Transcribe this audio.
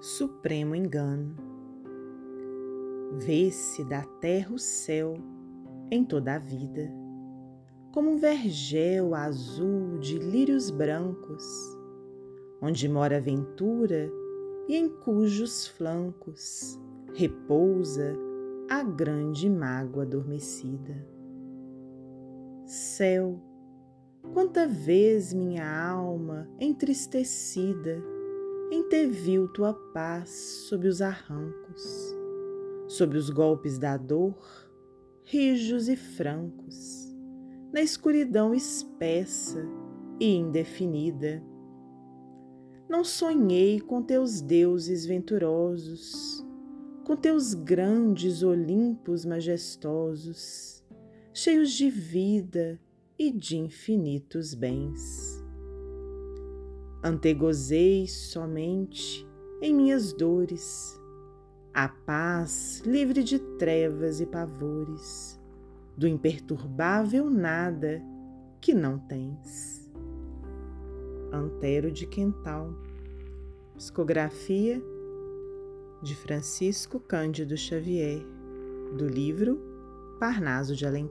supremo engano. Vê-se da terra o céu em toda a vida, como um vergel azul de lírios brancos, onde mora a ventura e em cujos flancos repousa a grande mágoa adormecida. Céu, quanta vez minha alma entristecida entreviu tua paz sob os arrancos, sob os golpes da dor, rijos e francos, na escuridão espessa e indefinida. Não sonhei com teus deuses venturosos, com teus grandes Olimpos majestosos, cheios de vida e de infinitos bens antegozei somente em minhas dores. A paz livre de trevas e pavores, do imperturbável nada que não tens. Antero de Quental, psicografia de Francisco Cândido Xavier, do livro Parnaso de Além